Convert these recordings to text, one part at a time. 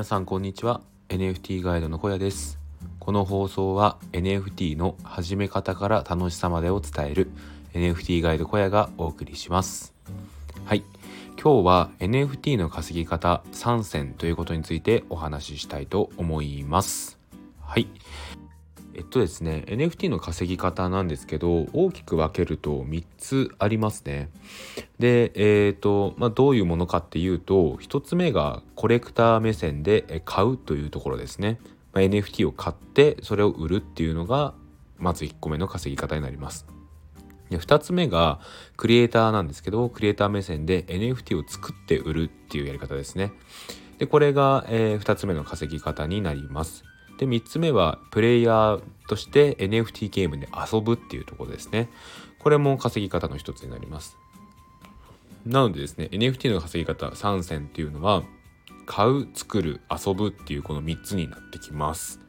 皆さんこんにちは。NFT ガイドの小屋です。この放送は NFT の始め方から楽しさまでを伝える NFT ガイド小屋がお送りします。はい。今日は NFT の稼ぎ方3選ということについてお話ししたいと思います。はい。えっとですね NFT の稼ぎ方なんですけど大きく分けると3つありますね。でえっ、ー、とまあどういうものかっていうと1つ目がコレクター目線で買うというところですね、まあ、NFT を買ってそれを売るっていうのがまず1個目の稼ぎ方になります。で2つ目がクリエイターなんですけどクリエイター目線で NFT を作って売るっていうやり方ですね。でこれが、えー、2つ目の稼ぎ方になります。で3つ目はプレイヤーとして NFT ゲームで遊ぶっていうところですね。これも稼ぎ方の一つになります。なのでですね NFT の稼ぎ方3選っていうのは買う作る遊ぶっていうこの3つになってきます。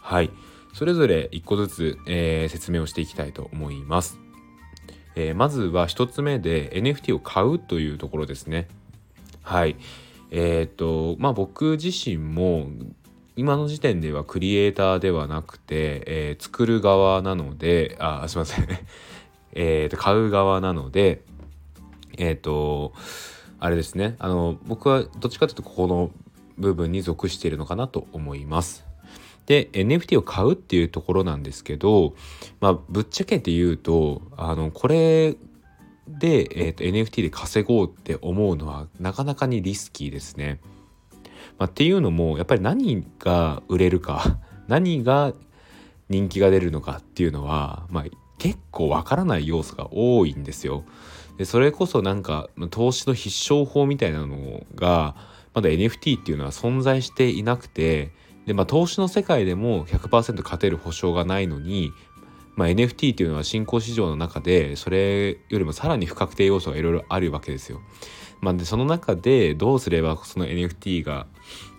はい。それぞれ1個ずつ、えー、説明をしていきたいと思います、え、まずは1つ目で NFT を買うというところですね。はい。えっ、ー、とまあ僕自身も今の時点ではクリエイターではなくて、えー、作る側なのであすいません えと買う側なのでえっ、ー、とあれですねあの僕はどっちかというとここの部分に属しているのかなと思います。で NFT を買うっていうところなんですけど、まあ、ぶっちゃけて言うとあのこれで、えーと NFT で稼ごうって思うのはなかなかにリスキーですね。まあ、っていうのもやっぱり何が売れるか 何が人気が出るのかっていうのは、まあ、結構わからない要素が多いんですよ。でそれこそなんか投資の必勝法みたいなのがまだ NFT っていうのは存在していなくてで、まあ、投資の世界でも100%勝てる保証がないのに、まあ、NFT っていうのは新興市場の中でそれよりもさらに不確定要素がいろいろあるわけですよ。まあ、でその中でどうすればその NFT が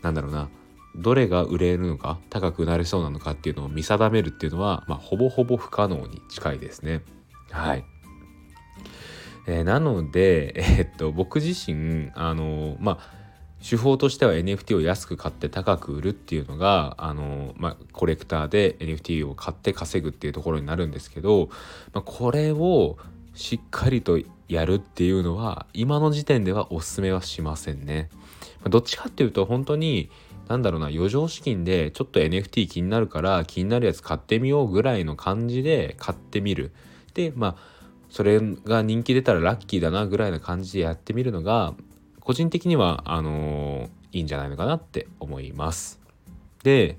なんだろうなどれが売れるのか高くなりそうなのかっていうのを見定めるっていうのは、まあ、ほぼほぼ不可能に近いですね。はい。えー、なので、えー、っと僕自身あのまあ手法としては NFT を安く買って高く売るっていうのがあの、まあ、コレクターで NFT を買って稼ぐっていうところになるんですけど、まあ、これをしっかりとやるっていうのは今の時点ではおすすめはしませんね。どっちかっていうと本当になんだろうな余剰資金でちょっと NFT 気になるから気になるやつ買ってみようぐらいの感じで買ってみる。でまあそれが人気出たらラッキーだなぐらいな感じでやってみるのが個人的にはあのー、いいんじゃないのかなって思います。で、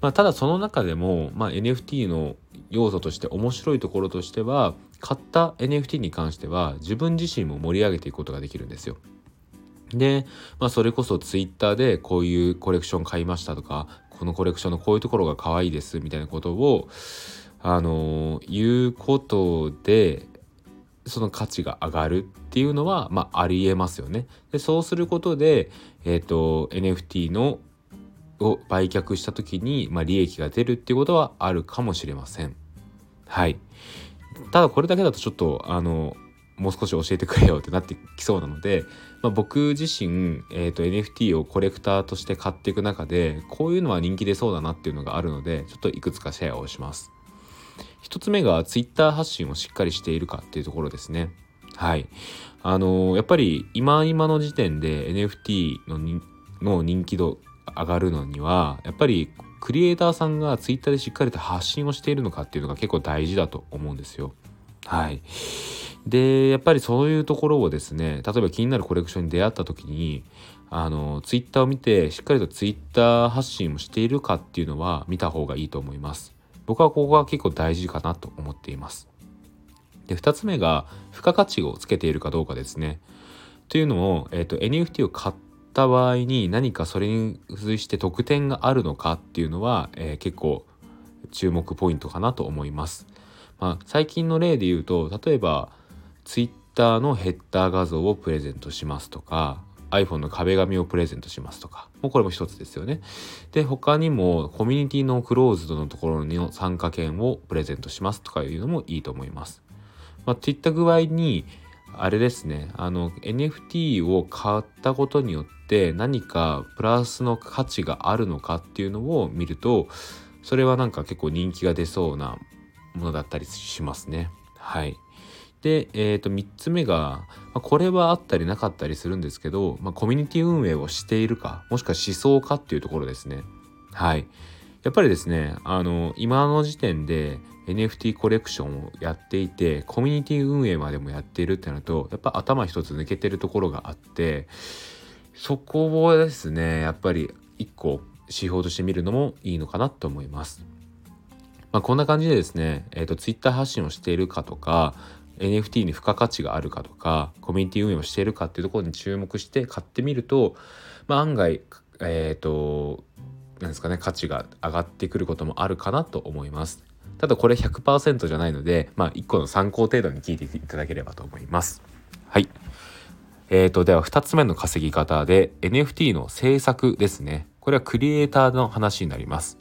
まあ、ただその中でも、まあ、NFT の要素として面白いところとしては買った NFT に関しては自分自身も盛り上げていくことができるんですよ。で、まあ、それこそ Twitter でこういうコレクション買いましたとかこのコレクションのこういうところが可愛いですみたいなことをあの言うことでその価値が上がるっていうのは、まあ、ありえますよね。でそうすることで、えーと、NFT のを売却した時に、まあ、利益が出るっていうことはあるかもしれません。はい。ただこれだけだとちょっとあのもう少し教えてくれよってなってきそうなので、まあ、僕自身、えーと、NFT をコレクターとして買っていく中でこういうのは人気出そうだなっていうのがあるのでちょっといくつかシェアをします。一つ目が Twitter 発信をしっかりしているかっていうところですね。はい。あのー、やっぱり今今の時点で NFT のの人気度上がるのにはやっぱりクリエイターさんが Twitter でしっかりと発信をしているのかっていうのが結構大事だと思うんですよ。はい。で、やっぱりそういうところをですね、例えば気になるコレクションに出会った時に、あの、ツイッターを見て、しっかりとツイッター発信をしているかっていうのは見た方がいいと思います。僕はここが結構大事かなと思っています。で、2つ目が、付加価値をつけているかどうかですね。というのを、えっ、ー、と、NFT を買った場合に何かそれに付随して特典があるのかっていうのは、えー、結構注目ポイントかなと思います。まあ、最近の例で言うと、例えば、Twitter のヘッダー画像をプレゼントしますとか iPhone の壁紙をプレゼントしますとかもうこれも一つですよね。で他にもコミュニティのクローズドのところの参加券をプレゼントしますとかいうのもいいと思います。まあ、といった具合にあれですねあの NFT を買ったことによって何かプラスの価値があるのかっていうのを見るとそれはなんか結構人気が出そうなものだったりしますね。はい。で、えー、と3つ目が、まあ、これはあったりなかったりするんですけど、まあ、コミュニティ運営をしているかもしくは思想かっていうところですね。はい。やっぱりですねあの今の時点で NFT コレクションをやっていてコミュニティ運営までもやっているってなるとやっぱ頭一つ抜けてるところがあってそこをですねやっぱり一個指標として見るのもいいのかなと思います。まあ、こんな感じでですね、えーと、Twitter 発信をしているかとか NFT に付加価値があるかとかコミュニティ運営をしているかっていうところに注目して買ってみると、まあ、案外えっ、ー、となんですかね価値が上がってくることもあるかなと思います。ただこれ100%じゃないので、まあ、1個の参考程度に聞いていただければと思います。はい。えーと、では2つ目の稼ぎ方で NFT の制作ですね。これはクリエイターの話になります。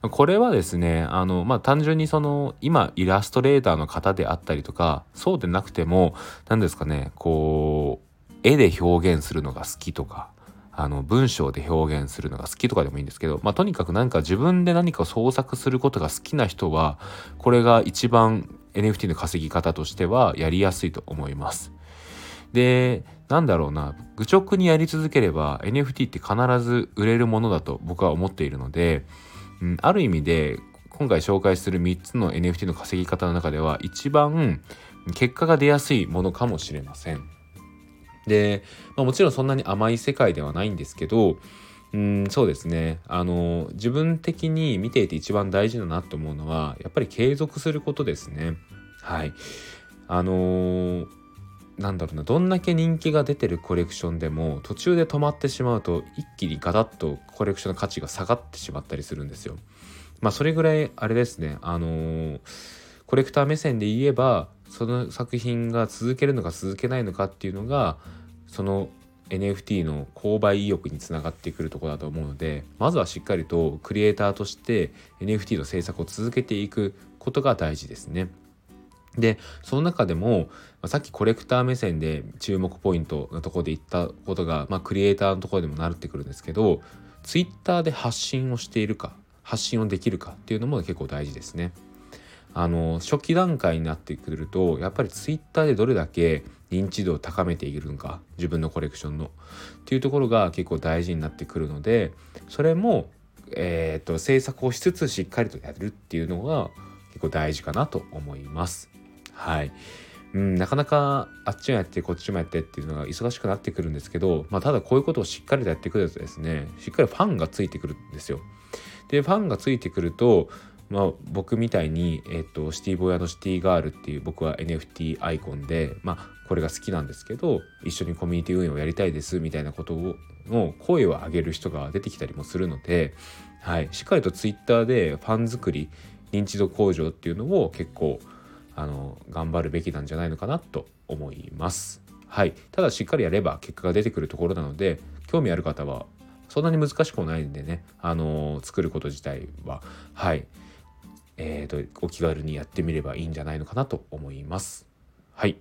これはですね、あの、まあ、単純にその、今、イラストレーターの方であったりとか、そうでなくても、何ですかね、こう、絵で表現するのが好きとか、あの文章で表現するのが好きとかでもいいんですけど、まあ、とにかく何か自分で何か創作することが好きな人はこれが一番 NFT の稼ぎ方としてはやりやすいと思います。でなんだろうな愚直にやり続ければ NFT って必ず売れるものだと僕は思っているので、うん、ある意味で今回紹介する3つの NFT の稼ぎ方の中では一番結果が出やすいものかもしれません。で、まあ、もちろんそんなに甘い世界ではないんですけどうんそうですね。あの自分的に見ていて一番大事だなと思うのはやっぱり継続することですね。はい。あのー、なんだろうなどんだけ人気が出てるコレクションでも途中で止まってしまうと一気にガタッとコレクションの価値が下がってしまったりするんですよ。まあそれぐらいあれですね。あのー、コレクター目線で言えばその作品が続けるのか続けないのかっていうのがその NFT の購買意欲につながってくるとこだと思うのでまずはしっかりとクリエイターとして NFT の制作を続けていくことが大事ですね。でその中でも、ま、さっきコレクター目線で注目ポイントのとこで言ったことが、まあ、クリエイターのところでもなってくるんですけど Twitter で発信をしているか発信をできるかっていうのも結構大事ですね。あの初期段階になってくるとやっぱり Twitter でどれだけ認知度を高めているのか自分のコレクションのっていうところが結構大事になってくるのでそれも、えーと、制作をしつつしっかりとやるっていうのが結構大事かなと思います。はい、うん、なかなかあっちもやってこっちもやってっていうのが忙しくなってくるんですけど、まあ、ただこういうことをしっかりとやってくるとですねしっかりファンがついてくるんですよ。でファンがついてくるとまあ、僕みたいに、えっと、シティボーイシティガールっていう僕は NFT アイコンで、まあ、これが好きなんですけど一緒にコミュニティ運営をやりたいですみたいなことをの声を上げる人が出てきたりもするので、はい、しっかりと Twitter でファン作り認知度向上っていうのを結構あの頑張るべきなんじゃないのかなと思います。はい、ただしっかりやれば結果が出てくるところなので興味ある方はそんなに難しくもないんでね、あの作ること自体は。はい。えーと、お気軽にやってみればいいんじゃないのかなと思います。はい。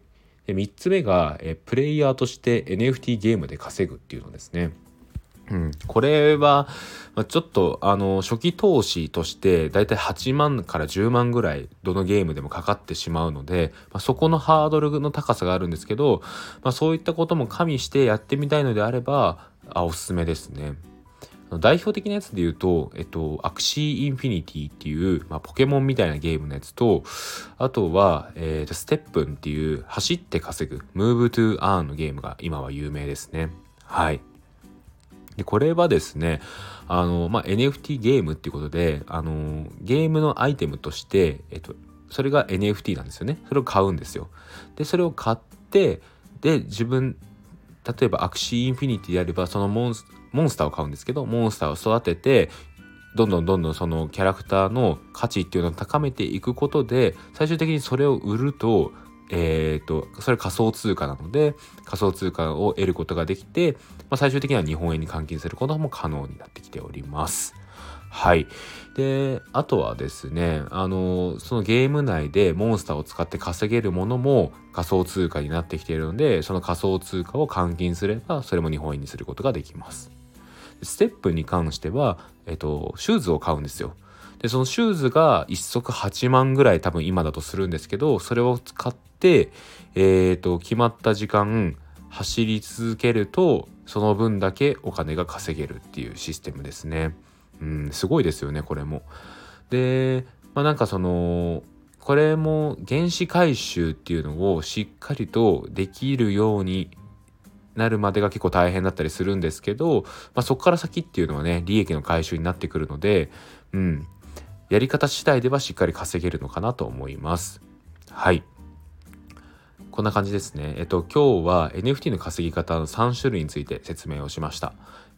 で3つ目が、えプレイヤーとして NFT ゲームで稼ぐっていうのですね。うん、これは、ま、ちょっとあの初期投資としてだいたい8万から10万ぐらいどのゲームでもかかってしまうので、まあ、そこのハードルの高さがあるんですけど、まあ、そういったことも加味してやってみたいのであればあおすすめですね。代表的なやつで言うと、えっと、 Axie Infinity っていう、まあ、ポケモンみたいなゲームのやつと、あとは、えー、 STEPN っていう走って稼ぐ、 Move to Earn のゲームが今は有名ですね。はい。で、これはですね、あの、まあ、NFT ゲームっていうことで、あの、ゲームのアイテムとして、えっと、それが NFT なんですよね。それを買うんですよ。で、それを買って、で、自分、例えば Axie Infinity であれば、そのモンスモンスターを買うんですけどモンスターを育ててどんどんどんどんそのキャラクターの価値っていうのを高めていくことで最終的にそれを売るとえーと、それ仮想通貨なので仮想通貨を得ることができて、まあ、最終的には日本円に換金することも可能になってきております。はい。であとはですねあのそのゲーム内でモンスターを使って稼げるものも仮想通貨になってきているのでその仮想通貨を換金すればそれも日本円にすることができます。ステップに関しては、えっと、シューズを買うんですよ。でそのシューズが1足8万ぐらい多分今だとするんですけどそれを使ってえっ、と決まった時間走り続けるとその分だけお金が稼げるっていうシステムですね。うん、すごいですよねこれも。で、まあ、なんかそのこれも原子回収っていうのをしっかりとできるようになるまでが結構大変だったりするんですけど、まあ、そこから先っていうのはね利益の回収になってくるので、うん、やり方次第ではしっかり稼げるのかなと思います。はい。こんな感じですね。えっと、今日は NFT の稼ぎ方の3種類について説明をしました。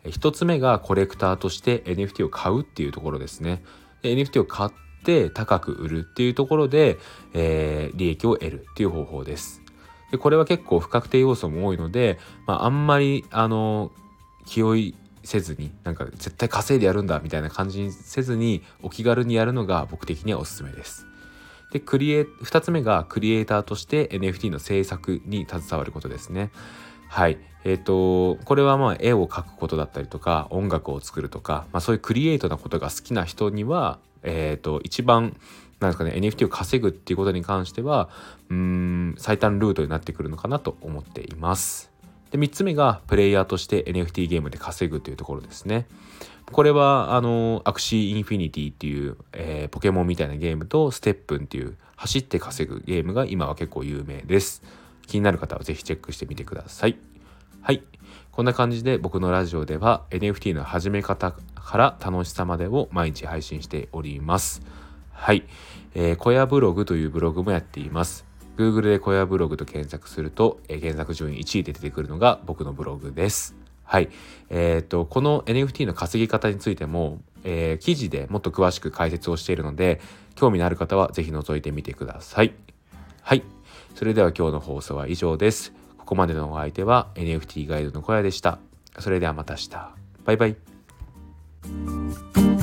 1つ目がコレクターとして NFT を買うっていうところですね。NFT を買って高く売るっていうところで、えー、利益を得るっていう方法です。でこれは結構不確定要素も多いので、まあ、あんまりあの気負いせずになんか絶対稼いでやるんだみたいな感じにせずにお気軽にやるのが僕的にはおすすめです。でクリエ2つ目がクリエイターとして NFT の制作に携わることですね。はい。えっ、ー、と、これはまあ絵を描くことだったりとか音楽を作るとか、まあ、そういうクリエイトなことが好きな人には、えっ、ー、と、一番なんですかね NFT を稼ぐっていうことに関してはうん最短ルートになってくるのかなと思っています。で3つ目がプレイヤーとして NFT ゲームで稼ぐというところですね。これはあのアクシーインフィニティっていう、えー、ポケモンみたいなゲームとステップンっていう走って稼ぐゲームが今は結構有名です。気になる方はぜひチェックしてみてください。はい。こんな感じで僕のラジオでは NFT の始め方から楽しさまでを毎日配信しております。はい。えー、小屋ブログというブログもやっています。Google で小屋ブログと検索すると、えー、検索順位1位で出てくるのが僕のブログです。はい。えっ、ー、と、この NFT の稼ぎ方についても、えー、記事でもっと詳しく解説をしているので、興味のある方はぜひ覗いてみてください。はい。それでは今日の放送は以上です。ここまでのお相手は NFT ガイドの小屋でした。それではまた明日。バイバイ。